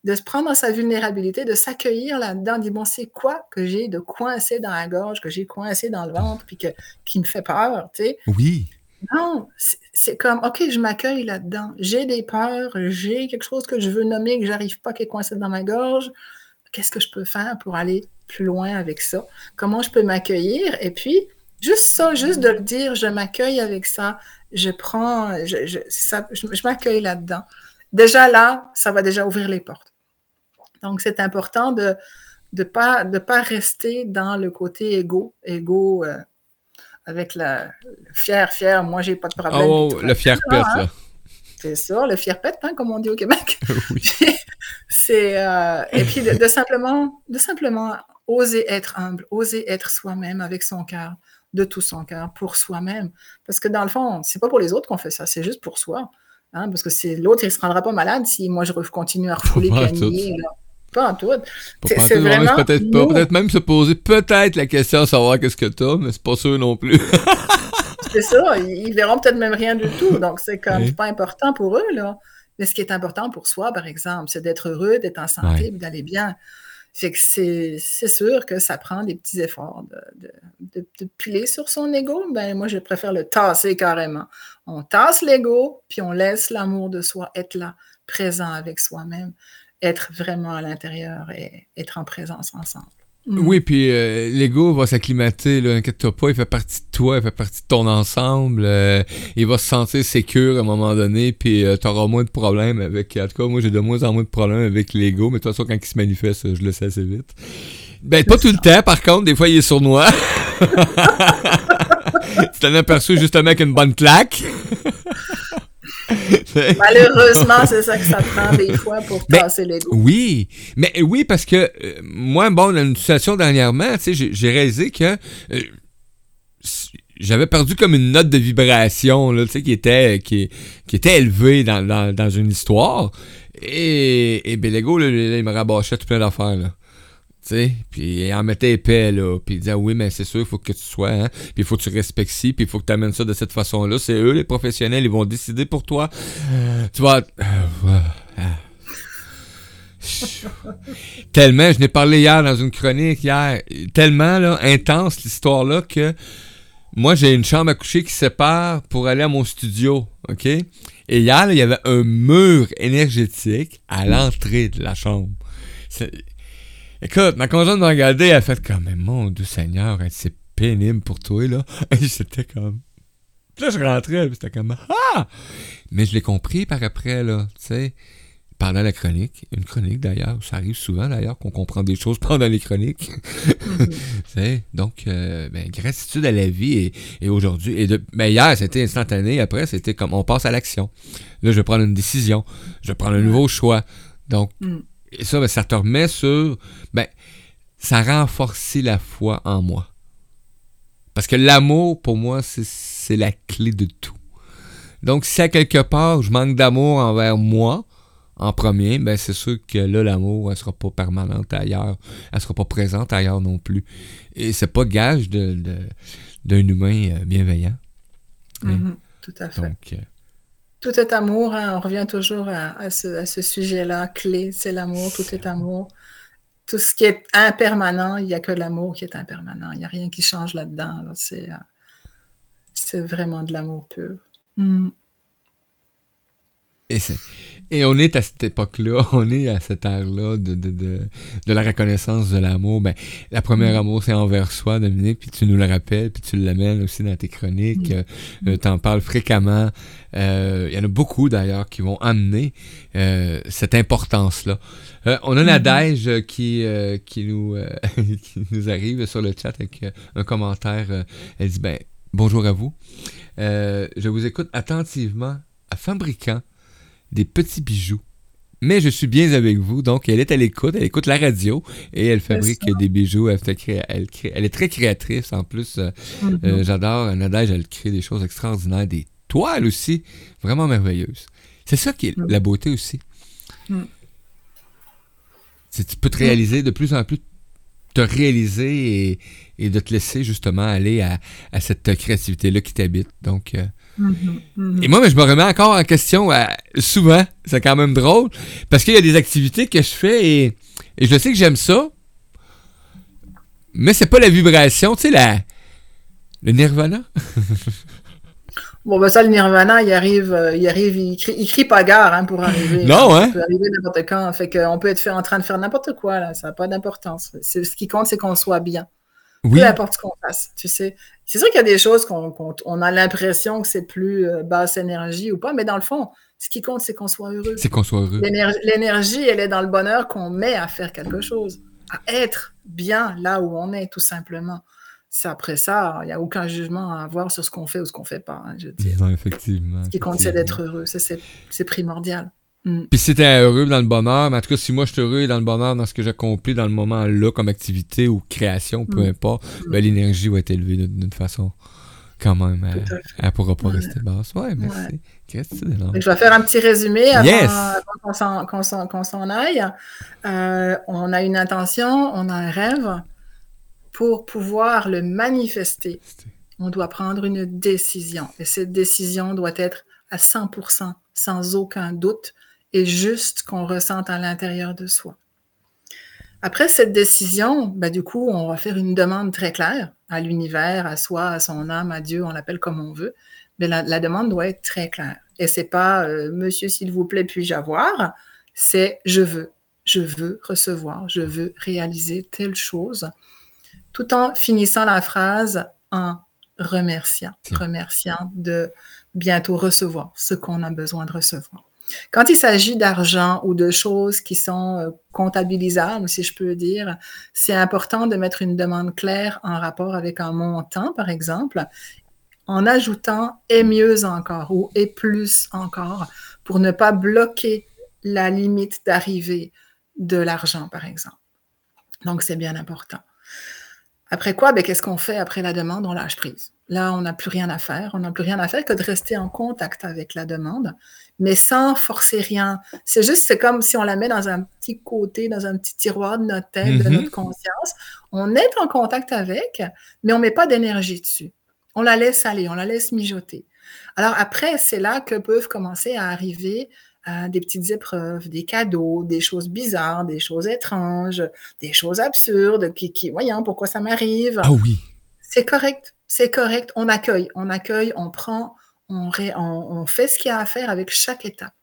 De se prendre dans sa vulnérabilité, de s'accueillir là-dedans, dire bon, c'est quoi que j'ai de coincé dans la gorge, que j'ai coincé dans le ventre, puis que, qui me fait peur, tu sais? Oui. Non, c'est- c'est comme, OK, je m'accueille là-dedans. J'ai des peurs, j'ai quelque chose que je veux nommer, que j'arrive pas, qui est coincé dans ma gorge. Qu'est-ce que je peux faire pour aller plus loin avec ça? Comment je peux m'accueillir? Et puis, juste ça, juste de le dire, je m'accueille avec ça, je prends, je, je- je, je m'accueille là-dedans. Déjà là, ça va déjà ouvrir les portes. Donc, c'est important de ne pas, de pas rester dans le côté égo, égo euh, avec la le fier, fier, moi, j'ai pas de problème. Oh, tout le fier pète, hein. là. c'est ça, le fier pète, hein, comme on dit au Québec. oui. c'est euh, et puis de, de simplement, de simplement oser être humble, oser être soi-même avec son cœur, de tout son cœur, pour soi-même. Parce que dans le fond, c'est pas pour les autres qu'on fait ça, c'est juste pour soi. Hein, parce que c'est l'autre, il se rendra pas malade si moi je continue à refouler Pas en puis à nier, là. Pas en tout. C'est- même, vraiment peut-être pas. Peut-être même se poser peut-être la question de savoir qu'est-ce que t'as, mais c'est pas sûr non plus. C'est ça, ils, verront peut-être même rien du tout. Donc, c'est comme Oui. pas important pour eux, là. Mais ce qui est important pour soi, par exemple, c'est d'être heureux, d'être en santé, Ouais. d'aller bien. C'est sûr que ça prend des petits efforts de, de, de- de piler sur son ego. Ben, moi, je préfère le tasser carrément. On tasse l'ego, puis on laisse l'amour de soi être là, présent avec soi-même, être vraiment à l'intérieur et être en présence ensemble. Mm. Oui, puis euh, l'ego va s'acclimater, là, inquiète-toi pas, il fait partie de toi, il fait partie de ton ensemble, euh, il va se sentir sécure à un moment donné, puis euh, t'auras moins de problèmes avec, en tout cas, moi j'ai de moins en moins de problèmes avec l'ego, mais de toute façon, quand il se manifeste, je le sais assez vite. Ben, pas tout le temps, par contre, des fois il est sournois. tu t'en aperçu justement avec une bonne claque. Malheureusement, c'est ça que ça prend des fois pour Ben, tasser l'ego. Oui, mais oui, parce que euh, moi, bon, dans une situation dernièrement, tu sais, j'ai réalisé que euh, j'avais perdu comme une note de vibration, là, tu sais, qui était, qui, qui était élevée dans, dans, dans une histoire. Et, et là, il me rabâchait tout plein d'affaires, là. Sais, puis en mettait épais, là. Puis il disait, oui, mais c'est sûr, il faut que tu sois, hein. Puis il faut que tu respectes ci, puis il faut que tu amènes ça de cette façon-là. C'est eux, les professionnels, ils vont décider pour toi. Tu vas... euh, ah. tellement, je n'ai parlé hier dans une chronique, hier, tellement, là, intense, l'histoire-là, que moi, j'ai une chambre à coucher qui sépare pour aller à mon studio, OK? Et hier, là, il y avait un mur énergétique à l'entrée de la chambre. Écoute, ma conjointe m'a regardé, elle a fait comme, mais mon Dieu Seigneur, hein, c'est pénible pour toi, là. Et j'étais comme... Puis là, je rentrais, puis c'était comme, ah! Mais je l'ai compris par après, là, tu sais. Pendant la chronique, une chronique d'ailleurs, ça arrive souvent d'ailleurs qu'on comprend des choses pendant les chroniques. Tu sais, donc, euh, ben, gratitude à la vie et, et aujourd'hui. Et de, ben, hier, c'était instantané. Après, c'était comme on passe à l'action. Là, je vais prendre une décision. Je vais prendre un nouveau choix. Donc, Mm. Et ça, ben, ça te remet sur. Ben, ça renforce la foi en moi. Parce que l'amour, pour moi, c'est- la clé de tout. Donc, si à quelque part, je manque d'amour envers moi, en premier, ben c'est sûr que là, l'amour, elle sera pas permanente ailleurs. Elle sera pas présente ailleurs non plus. Et c'est pas gage de, de- d'un humain euh, bienveillant. Mhm, tout à fait. Donc, euh, Tout est amour, hein, on revient toujours à, à ce, sujet-là, clé, c'est l'amour, tout est amour. Tout ce qui est impermanent, il n'y a que l'amour qui est impermanent. Il n'y a rien qui change là-dedans. C'est, euh, c'est vraiment de l'amour pur. Mm. Et, c'est- et on est à cette époque-là, on est à cette ère-là de, de, de, de la reconnaissance de l'amour. Ben, la première Mm. amour, c'est envers soi, Dominique, puis tu nous le rappelles, puis tu l'amènes aussi dans tes chroniques. Mm. Euh, tu en parles fréquemment. Euh, Il y en a beaucoup d'ailleurs qui vont amener euh, cette importance-là. Euh, on a Mhm. Nadège euh, qui, euh, qui, nous, euh, qui nous arrive sur le chat avec euh, un commentaire. euh, elle dit ben, Bonjour à vous. Euh, je vous écoute attentivement à fabriquant des petits bijoux. mais je suis bien avec vous. Donc, elle est à l'écoute, elle écoute la radio et elle fabrique des bijoux. Elle, elle, crée- elle est très créatrice en plus. euh, Mhm. euh, J'adore. Nadège, elle crée des choses extraordinaires, des toiles aussi, vraiment merveilleuses. C'est ça qui est Mm. la beauté aussi. Mm. Tu peux te réaliser de plus en plus, te réaliser et, et de te laisser justement aller à, à cette créativité-là qui t'habite. Donc, euh, Mhm, mhm. et moi, mais je me remets encore en question euh, souvent. C'est quand même drôle. Parce qu'il y a des activités que je fais et, et je sais que j'aime ça. Mais c'est pas la vibration, tu sais, la, le nirvana. Bon, ben ça, le Nirvana, il arrive, euh, il arrive, il crie, il crie pas gare hein, pour arriver. Non, hein? Il peut arriver n'importe quand. Fait qu'on peut être fait en train de faire n'importe quoi, là. Ça n'a pas d'importance. Ce qui compte, c'est qu'on soit bien. Oui. Peu importe ce qu'on fasse, tu sais. C'est sûr qu'il y a des choses qu'on on a l'impression que c'est plus euh, basse énergie ou pas, mais dans le fond, ce qui compte, c'est qu'on soit heureux. C'est qu'on soit heureux. L'énergie, elle est dans le bonheur qu'on met à faire quelque chose, à être bien là où on est, tout simplement. C'est après ça, il n'y a aucun jugement à avoir sur ce qu'on fait ou ce qu'on fait pas, hein, je veux dire. Non, effectivement. Ce qui compte, c'est d'être heureux. C'est primordial. Mm. Puis si t'es heureux dans le bonheur, mais en tout cas, si moi je suis heureux dans le bonheur dans ce que j'accomplis dans le moment-là comme activité ou création, peu Mm. importe, ben, l'énergie va être élevée d'une façon quand même. Elle, fait. elle pourra pas Ouais. rester basse. Ouais, merci. Que Je vais faire un petit résumé avant, Yes. avant qu'on s'en- qu'on s'en- qu'on s'en aille. Euh, on a une intention, on a un rêve. Pour pouvoir le manifester, on doit prendre une décision. Et cette décision doit être à 100%, sans aucun doute, et juste qu'on ressente à l'intérieur de soi. Après cette décision, ben, du coup, on va faire une demande très claire à l'univers, à soi, à son âme, à Dieu, on l'appelle comme on veut. Mais la, la demande doit être très claire. Et c'est pas euh, Monsieur, s'il vous plaît, puis-je avoir? C'est je veux, je veux recevoir, je veux réaliser telle chose, tout en finissant la phrase en remerciant, remerciant de bientôt recevoir ce qu'on a besoin de recevoir. Quand il s'agit d'argent ou de choses qui sont euh, comptabilisables, si je peux dire, c'est important de mettre une demande claire en rapport avec un montant, par exemple, en ajoutant et mieux encore ou et plus encore pour ne pas bloquer la limite d'arrivée de l'argent, par exemple. Donc, c'est bien important. Après quoi, ben, qu'est-ce qu'on fait après la demande? On lâche prise. Là, on n'a plus rien à faire. On n'a plus rien à faire que de rester en contact avec la demande, mais sans forcer rien. C'est juste, c'est comme si on la met dans un petit côté, dans un petit tiroir de notre tête, de notre conscience. On est en contact avec, mais on ne met pas d'énergie dessus. On la laisse aller, on la laisse mijoter. Alors après, c'est là que peuvent commencer à arriver euh, des petites épreuves, des cadeaux, des choses bizarres, des choses étranges, des choses absurdes, qui, qui voyons, pourquoi ça m'arrive? Ah oui. C'est correct, c'est correct. On accueille, on accueille, on prend, on, ré- on- on fait ce qu'il y a à faire avec chaque étape.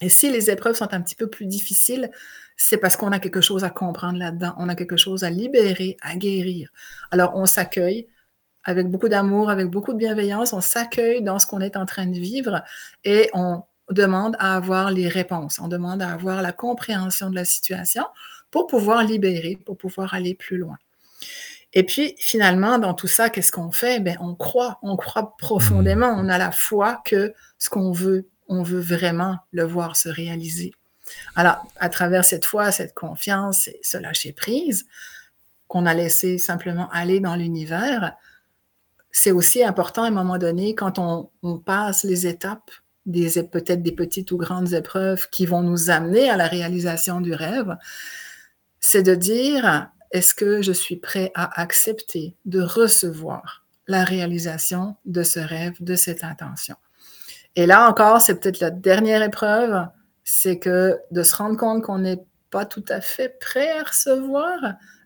Et si les épreuves sont un petit peu plus difficiles, c'est parce qu'on a quelque chose à comprendre là-dedans, on a quelque chose à libérer, à guérir. Alors on s'accueille avec beaucoup d'amour, avec beaucoup de bienveillance, on s'accueille dans ce qu'on est en train de vivre et on demande à avoir les réponses, on demande à avoir la compréhension de la situation pour pouvoir libérer, pour pouvoir aller plus loin. Et puis, finalement, dans tout ça, qu'est-ce qu'on fait? Ben, on croit, on croit profondément, on a la foi que ce qu'on veut, on veut vraiment le voir se réaliser. Alors, à travers cette foi, cette confiance et ce lâcher prise qu'on a laissé simplement aller dans l'univers, c'est aussi important à un moment donné quand on, on passe les étapes, des, peut-être des petites ou grandes épreuves qui vont nous amener à la réalisation du rêve, c'est de dire, est-ce que je suis prêt à accepter de recevoir la réalisation de ce rêve, de cette intention? Et là encore, c'est peut-être la dernière épreuve, c'est que de se rendre compte qu'on n'est pas tout à fait prêt à recevoir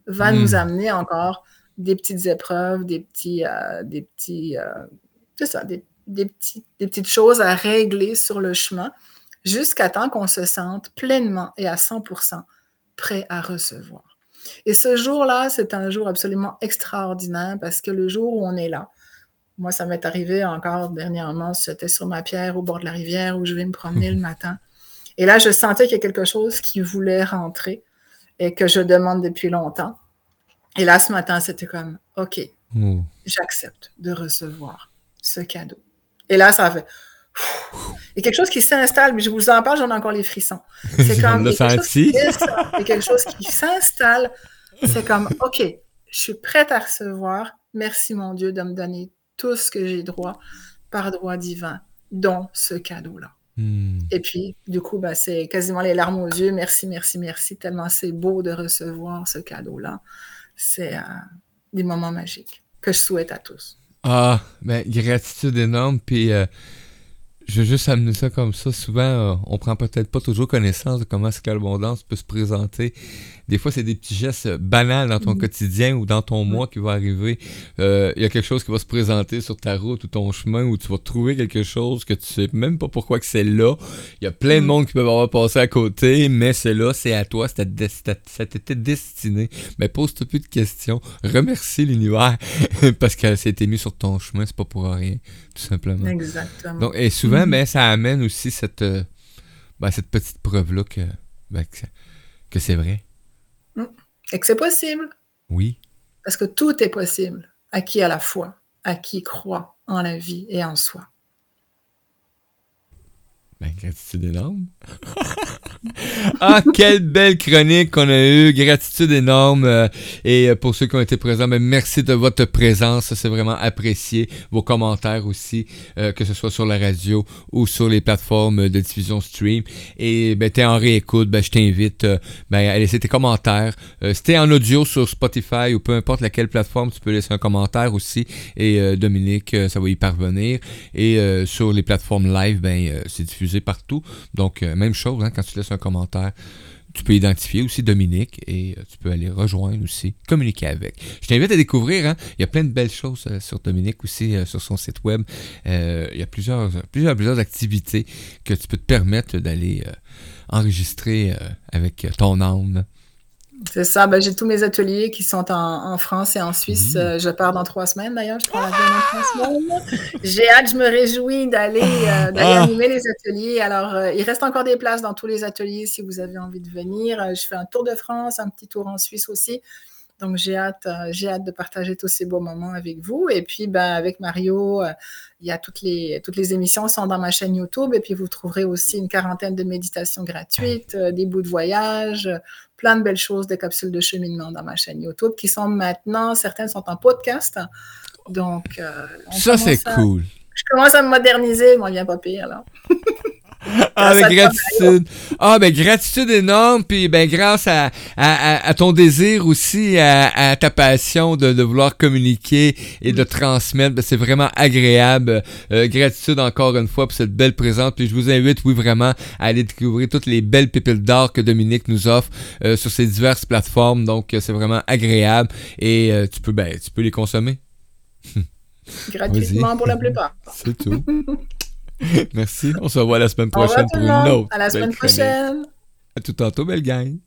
va Mm. nous amener encore des petites épreuves, des petits, euh, des petits, euh, ça, des, des petits, des petites choses à régler sur le chemin jusqu'à temps qu'on se sente pleinement et à 100% prêt à recevoir. Et ce jour-là, c'est un jour absolument extraordinaire parce que le jour où on est là, moi, ça m'est arrivé encore dernièrement, j'étais sur ma pierre au bord de la rivière où je vais me promener le matin. Et là, je sentais qu'il y a quelque chose qui voulait rentrer et que je demande depuis longtemps. Et là, ce matin, c'était comme, OK, Oh. j'accepte de recevoir ce cadeau. Et là, ça fait. Il y a quelque chose qui s'installe, mais je vous en parle, j'en ai encore les frissons. C'est comme, il y a quelque chose qui descend, il y a quelque chose qui s'installe. C'est comme, OK, je suis prête à recevoir. Merci, mon Dieu, de me donner tout ce que j'ai droit par droit divin, dont ce cadeau-là. Hmm. Et puis, du coup, ben, c'est quasiment les larmes aux yeux. Merci, merci, merci. Tellement c'est beau de recevoir ce cadeau-là. C'est euh, des moments magiques que je souhaite à tous. Ah, ben, gratitude énorme. Puis, euh, je veux juste amener ça comme ça. Souvent, euh, on prend peut-être pas toujours connaissance de comment est-ce que l'abondance peut se présenter. Des fois, c'est des petits gestes banals dans ton Mhm. quotidien ou dans ton mois qui va arriver. Euh, Il y a quelque chose qui va se présenter sur ta route ou ton chemin où tu vas trouver quelque chose que tu sais même pas pourquoi que c'est là. Il y a plein de Mhm. monde qui peuvent avoir passé à côté, mais c'est là, c'est à toi, ça t'était destiné. Mais pose-toi plus de questions. Remercie l'univers parce que c'était mis sur ton chemin, c'est pas pour rien, tout simplement. Exactement. Donc, et souvent, Ben, ça amène aussi cette, euh, ben, cette petite preuve-là que, ben, que, que c'est vrai. Et que c'est possible, Oui. parce que tout est possible à qui a la foi, à qui croit en la vie et en soi. Ben, gratitude énorme. ah, quelle belle chronique qu'on a eue. Gratitude énorme. euh, et euh, pour ceux qui ont été présents, ben, merci de votre présence. C'est vraiment apprécié. Vos commentaires aussi, euh, que ce soit sur la radio ou sur les plateformes de diffusion stream. Et ben, t'es en réécoute, ben, je t'invite ben, à laisser tes commentaires. Si t'es en audio sur Spotify ou peu importe laquelle plateforme, tu peux laisser un commentaire aussi. Et Dominique, ça va y parvenir. Et sur les plateformes live, ben, c'est diffusé partout. Donc, euh, même chose, hein, quand tu laisses un commentaire, tu peux identifier aussi Dominique et euh, tu peux aller rejoindre aussi, communiquer avec. Je t'invite à découvrir, hein, il y a plein de belles choses euh, sur Dominique aussi, sur son site web. Il y a plusieurs, plusieurs, plusieurs activités que tu peux te permettre d'aller enregistrer avec ton âme. C'est ça. Ben, j'ai tous mes ateliers qui sont en, en France et en Suisse. Mhm. Euh, je pars dans trois semaines d'ailleurs. Je prends l'avion dans trois semaines. J'ai hâte, je me réjouis d'aller euh, d'aller Ah. animer les ateliers. Alors, euh, il reste encore des places dans tous les ateliers si vous avez envie de venir. Je fais un tour de France, un petit tour en Suisse aussi. Donc, j'ai hâte, euh, j'ai hâte de partager tous ces beaux moments avec vous. Et puis, ben, avec Mario, euh, il y a toutes les, toutes les émissions sont dans ma chaîne YouTube. Et puis, vous trouverez aussi une quarantaine de méditations gratuites, euh, des bouts de voyage, plein de belles choses, des capsules de cheminement dans ma chaîne YouTube qui sont maintenant, certaines sont en podcast. Donc, euh, Ça, c'est à- cool. Je commence à me moderniser, moi, bien pas pire, là. Ah, à toi, gratitude. Ah, ben, gratitude énorme. Puis, ben, grâce à, à, ton désir aussi, à, à ta passion de, de vouloir communiquer et de transmettre, ben, c'est vraiment agréable. Euh, gratitude encore une fois pour cette belle présence. Puis, je vous invite, oui, vraiment, à aller découvrir toutes les belles pépites d'or que Dominique nous offre euh, sur ces diverses plateformes. Donc, euh, c'est vraiment agréable. Et euh, tu peux, ben, tu peux les consommer. Gratuitement pour la plupart. C'est tout. Merci. On se revoit la semaine prochaine pour une autre. À la semaine prochaine. À tout tantôt, belle gang.